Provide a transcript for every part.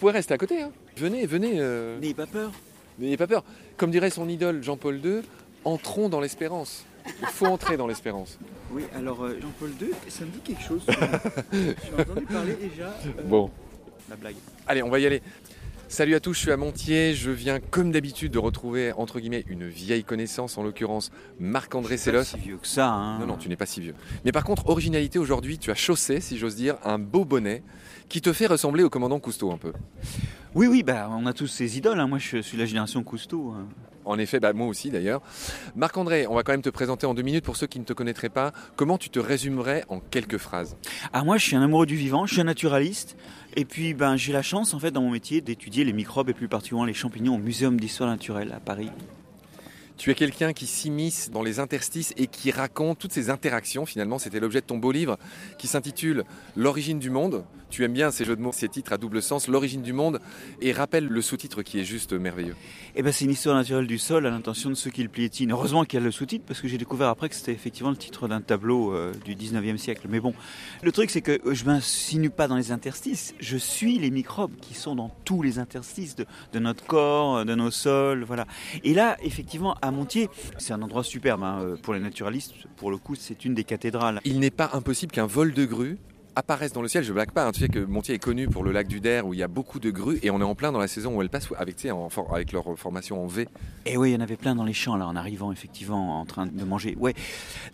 pourrais rester à côté. Hein. Venez, venez. euh, N'ayez pas peur. N'ayez pas peur. Comme dirait son idole Jean-Paul II, entrons dans l'espérance. Il faut entrer dans l'espérance. Oui, alors euh, Jean-Paul II, ça me dit quelque chose. J'ai entendu parler déjà. euh, Bon. La blague. Allez, on va y aller. Salut à tous, je suis à Montier. Je viens comme d'habitude de retrouver, entre guillemets, une vieille connaissance, en l'occurrence Marc-André Pas Sellos. si vieux que ça. Hein. Non, non, tu n'es pas si vieux. Mais par contre, originalité aujourd'hui, tu as chaussé, si j'ose dire, un beau bonnet qui te fait ressembler au commandant Cousteau un peu. Oui, oui, bah, on a tous ces idoles. hein. Moi, je suis la génération Cousteau. hein. En effet, bah, moi aussi d'ailleurs. Marc-André, on va quand même te présenter en deux minutes pour ceux qui ne te connaîtraient pas. Comment tu te résumerais en quelques phrases Ah, moi, je suis un amoureux du vivant, je suis un naturaliste. Et puis, ben, j'ai la chance, en fait, dans mon métier, d'étudier les microbes et plus particulièrement les champignons au Muséum d'histoire naturelle à Paris. Tu es quelqu'un qui s'immisce dans les interstices et qui raconte toutes ces interactions. Finalement, c'était l'objet de ton beau livre qui s'intitule L'origine du monde. Tu aimes bien ces jeux de mots, ces titres à double sens, L'origine du monde, et rappelle le sous-titre qui est juste merveilleux. Eh ben, c'est une histoire naturelle du sol à l'intention de ceux qui le piétinent. Heureusement qu'il y a le sous-titre parce que j'ai découvert après que c'était effectivement le titre d'un tableau euh, du 19e siècle. Mais bon, le truc c'est que euh, je m'insinue pas dans les interstices. Je suis les microbes qui sont dans tous les interstices de, de notre corps, euh, de nos sols, voilà. Et là, effectivement, à Montier, c'est un endroit superbe hein, pour les naturalistes. Pour le coup, c'est une des cathédrales. Il n'est pas impossible qu'un vol de grue apparaisse dans le ciel. Je blague pas. hein. Tu sais que Montier est connu pour le lac du Der où il y a beaucoup de grues et on est en plein dans la saison où elles passent avec, tu sais, en for- avec leur formation en V. Et oui, il y en avait plein dans les champs là, en arrivant effectivement, en train de manger. Ouais,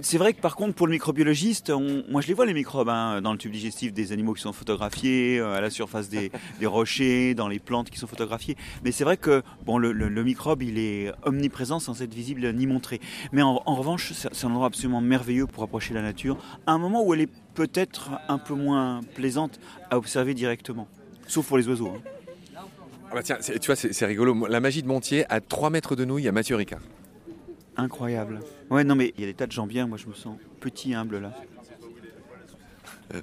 c'est vrai que par contre pour le microbiologiste, on- moi je les vois les microbes hein, dans le tube digestif des animaux qui sont photographiés, euh, à la surface des, des rochers, dans les plantes qui sont photographiées. Mais c'est vrai que bon, le, le- le microbe il est omniprésent sans être visible ni montré. Mais en, en revanche, c'est un endroit absolument merveilleux pour approcher la nature, à un moment où elle est peut-être un peu moins plaisante à observer directement, sauf pour les oiseaux. hein. Ah bah tiens, tu vois, c'est c'est rigolo. La magie de Montier, à 3 mètres de nous, il y a Mathieu Ricard. Incroyable. Ouais, non, mais il y a des tas de gens bien. Moi, je me sens petit, humble là.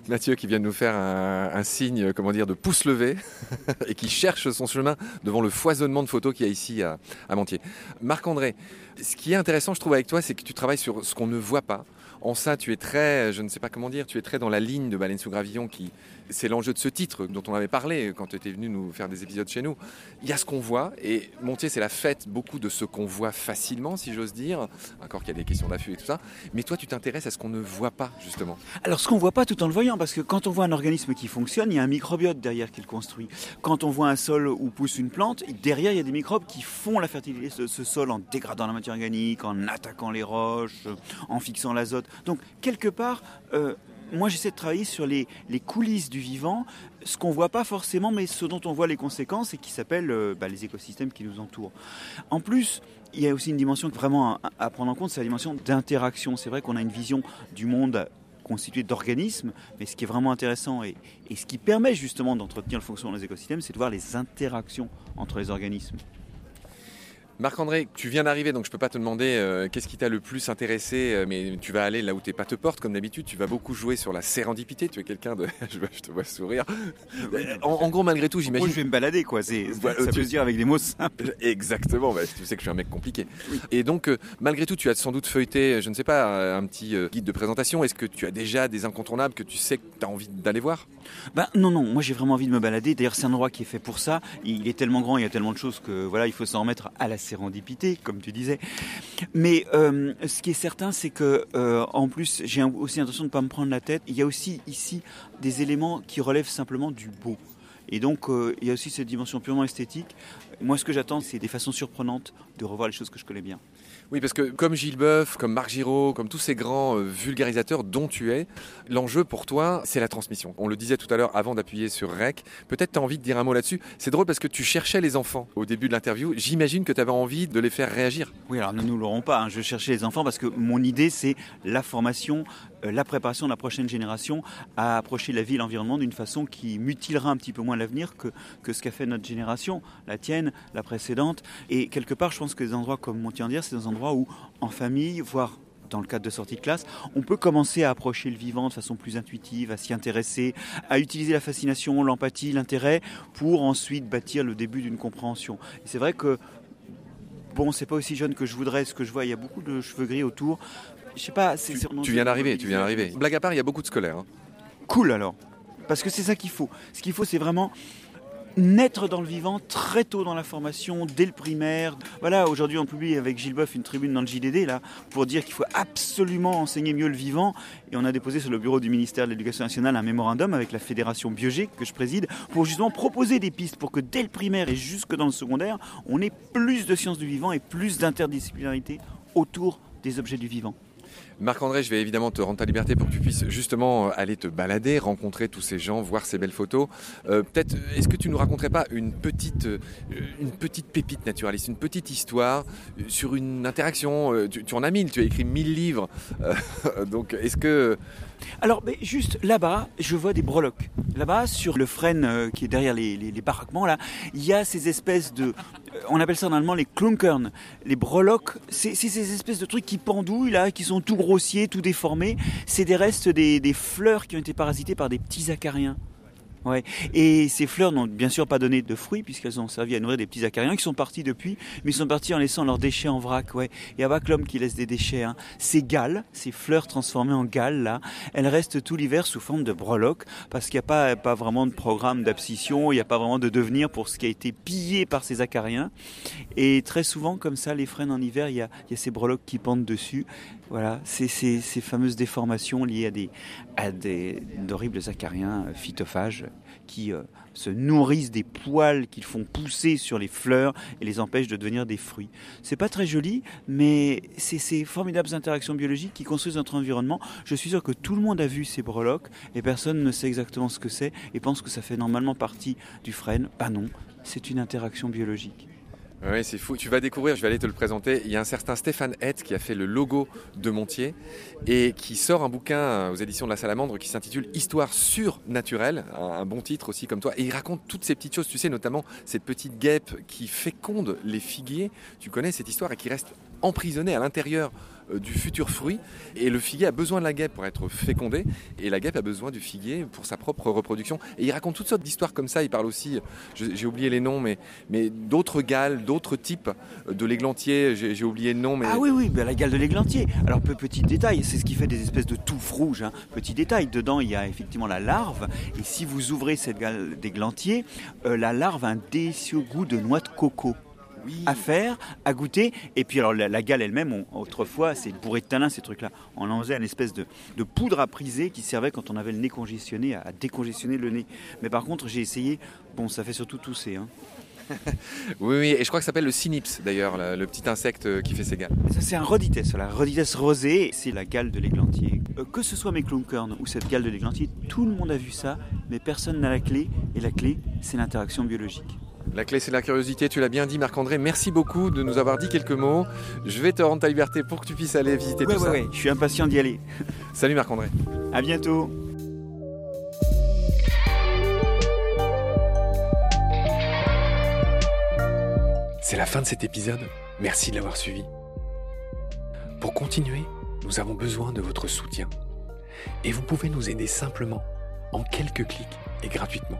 Mathieu qui vient de nous faire un, un signe, comment dire, de pouce levé et qui cherche son chemin devant le foisonnement de photos qu'il y a ici à, à Montier. Marc-André, ce qui est intéressant, je trouve, avec toi, c'est que tu travailles sur ce qu'on ne voit pas. En ça, tu es très, je ne sais pas comment dire, tu es très dans la ligne de Baleine sous Gravillon qui, c'est l'enjeu de ce titre dont on avait parlé quand tu étais venu nous faire des épisodes chez nous. Il y a ce qu'on voit et Montier, c'est la fête beaucoup de ce qu'on voit facilement, si j'ose dire. Encore qu'il y a des questions d'affût et tout ça. Mais toi, tu t'intéresses à ce qu'on ne voit pas, justement. Alors, ce qu'on voit pas tout en le voyant, parce que quand on voit un organisme qui fonctionne, il y a un microbiote derrière qui le construit. Quand on voit un sol où pousse une plante, derrière, il y a des microbes qui font la fertilité de ce sol en dégradant la matière organique, en attaquant les roches, en fixant l'azote. Donc, quelque part, euh, moi, j'essaie de travailler sur les, les coulisses du vivant, ce qu'on voit pas forcément, mais ce dont on voit les conséquences et qui s'appelle euh, bah, les écosystèmes qui nous entourent. En plus, il y a aussi une dimension vraiment à, à prendre en compte, c'est la dimension d'interaction. C'est vrai qu'on a une vision du monde constitué d'organismes, mais ce qui est vraiment intéressant et, et ce qui permet justement d'entretenir le fonctionnement des écosystèmes, c'est de voir les interactions entre les organismes. Marc-André, tu viens d'arriver, donc je peux pas te demander euh, qu'est-ce qui t'a le plus intéressé, euh, mais tu vas aller là où tes pas te portent, comme d'habitude. Tu vas beaucoup jouer sur la sérendipité. Tu es quelqu'un de. je, te vois sourire. En, en gros, malgré tout, Moi, j'imagine. je vais me balader, quoi. C'est, ça tu- peut se dire avec des mots simples. Exactement, bah, tu sais que je suis un mec compliqué. Et donc, euh, malgré tout, tu as sans doute feuilleté, je ne sais pas, un petit guide de présentation. Est-ce que tu as déjà des incontournables que tu sais que tu as envie d'aller voir? Ben non, non, moi j'ai vraiment envie de me balader. D'ailleurs, c'est un endroit qui est fait pour ça. Il est tellement grand, il y a tellement de choses que voilà, il faut s'en remettre à la sérendipité, comme tu disais. Mais euh, ce qui est certain, c'est que euh, en plus, j'ai aussi l'intention de ne pas me prendre la tête. Il y a aussi ici des éléments qui relèvent simplement du beau. Et donc, euh, il y a aussi cette dimension purement esthétique. Moi, ce que j'attends, c'est des façons surprenantes de revoir les choses que je connais bien. Oui, parce que comme Gilles Boeuf, comme Marc Giraud, comme tous ces grands euh, vulgarisateurs dont tu es, l'enjeu pour toi, c'est la transmission. On le disait tout à l'heure avant d'appuyer sur REC. Peut-être tu as envie de dire un mot là-dessus. C'est drôle parce que tu cherchais les enfants au début de l'interview. J'imagine que tu avais envie de les faire réagir. Oui, alors ne nous l'aurons pas. hein. Je cherchais les enfants parce que mon idée, c'est la formation, la préparation de la prochaine génération à approcher la vie et l'environnement d'une façon qui mutilera un petit peu moins l'avenir que, que ce qu'a fait notre génération, la tienne, la précédente. Et quelque part, je pense que des endroits comme Montier-en-Dière, c'est des endroits où, en famille, voire dans le cadre de sortie de classe, on peut commencer à approcher le vivant de façon plus intuitive, à s'y intéresser, à utiliser la fascination, l'empathie, l'intérêt, pour ensuite bâtir le début d'une compréhension. Et c'est vrai que bon, c'est pas aussi jeune que je voudrais. Ce que je vois, il y a beaucoup de cheveux gris autour. Je sais pas. c'est- Tu, tu viens d'arriver, tu viens d'arriver. Blague à part, il y a beaucoup de scolaires. hein. Cool alors. Parce que c'est ça qu'il faut. Ce qu'il faut, c'est vraiment naître dans le vivant très tôt dans la formation, dès le primaire. Voilà, aujourd'hui on publie avec Gilles Boeuf une tribune dans le JDD là pour dire qu'il faut absolument enseigner mieux le vivant. Et on a déposé sur le bureau du ministère de l'Éducation nationale un mémorandum avec la fédération Biogé que je préside pour justement proposer des pistes pour que dès le primaire et jusque dans le secondaire, on ait plus de sciences du vivant et plus d'interdisciplinarité autour des objets du vivant. Marc-André, je vais évidemment te rendre ta liberté pour que tu puisses justement euh, aller te balader, rencontrer tous ces gens, voir ces belles photos. Euh, peut-être, est-ce que tu nous raconterais pas une petite, euh, petite pépite naturaliste, une petite histoire sur une interaction tu, en as mille, tu as écrit mille livres. donc, est-ce que alors, mais juste là-bas, je vois des breloques. Là-bas, sur le frêne qui est derrière les, baraquements, là, il y a ces espèces de. On appelle ça en allemand les klunkern. Les breloques, c'est ces espèces de trucs qui pendouillent, là, qui sont tout grossiers, tout déformés. C'est des restes des, des fleurs qui ont été parasitées par des petits acariens. Ouais. Et ces fleurs n'ont bien sûr pas donné de fruits puisqu'elles ont servi à nourrir des petits acariens qui sont partis depuis, mais ils sont partis en laissant leurs déchets en vrac. Ouais. Il n'y a pas que l'homme qui laisse des déchets. Hein. Ces galles, ces fleurs transformées en galles là, elles restent tout l'hiver sous forme de breloques parce qu'il n'y a pas, vraiment de programme d'abscission, il n'y a pas vraiment de devenir pour ce qui a été pillé par ces acariens. Et très souvent, comme ça, les frênes en hiver, il y a, y ces breloques qui pendent dessus. Voilà, ces, fameuses déformations liées à des, à d'horribles acariens phytophages qui euh, se nourrissent des poils qu'ils font pousser sur les fleurs et les empêchent de devenir des fruits. C'est pas très joli, mais c'est ces formidables interactions biologiques qui construisent notre environnement. Je suis sûr que tout le monde a vu ces breloques et personne ne sait exactement ce que c'est et pense que ça fait normalement partie du frêne. Pas non, c'est une interaction biologique. Oui, c'est fou. Tu vas découvrir, je vais aller te le présenter. Il y a un certain Stéphane Hett qui a fait le logo de Montier et qui sort un bouquin aux éditions de la Salamandre qui s'intitule Histoire surnaturelle, un bon titre aussi comme toi. Et il raconte toutes ces petites choses, tu sais, notamment cette petite guêpe qui féconde les figuiers. Tu connais cette histoire et qui reste emprisonnée à l'intérieur du futur fruit. Et le figuier a besoin de la guêpe pour être fécondé, et la guêpe a besoin du figuier pour sa propre reproduction. Et il raconte toutes sortes d'histoires comme ça. Il parle aussi, j'ai oublié les noms, mais, d'autres galles, d'autres types de l'églantier. J'ai oublié le nom. Mais... Ah oui, oui, la gale de l'églantier. Alors, petit détail, c'est ce qui fait des espèces de touffes rouges. Hein. Petit détail, dedans, il y a effectivement la larve. Et si vous ouvrez cette gale d'églantier, euh, la larve a un délicieux goût de noix de coco oui. à faire, à goûter. Et puis alors la, la gale elle-même, autrefois, c'est bourré de tanin ces trucs-là. On en faisait une espèce de, de, poudre à priser qui servait quand on avait le nez congestionné, à, à décongestionner le nez. Mais par contre, j'ai essayé, bon, ça fait surtout tousser. Hein. oui, oui, et je crois que ça s'appelle le cynips d'ailleurs, le, le, petit insecte qui fait ces gales. Ça, c'est un rodites, la rodites rosée, c'est la gale de l'églantier. Euh, que ce soit mes klunkern ou cette gale de l'églantier, tout le monde a vu ça, mais personne n'a la clé, et la clé, c'est l'interaction biologique. La clé, c'est la curiosité, tu l'as bien dit, Marc-André. Merci beaucoup de nous avoir dit quelques mots. Je vais te rendre ta liberté pour que tu puisses aller visiter ouais, tout ouais, ça. Je suis impatient d'y aller. Salut, Marc-André. À bientôt. C'est la fin de cet épisode. Merci de l'avoir suivi. Pour continuer, nous avons besoin de votre soutien. Et vous pouvez nous aider simplement, en quelques clics et gratuitement.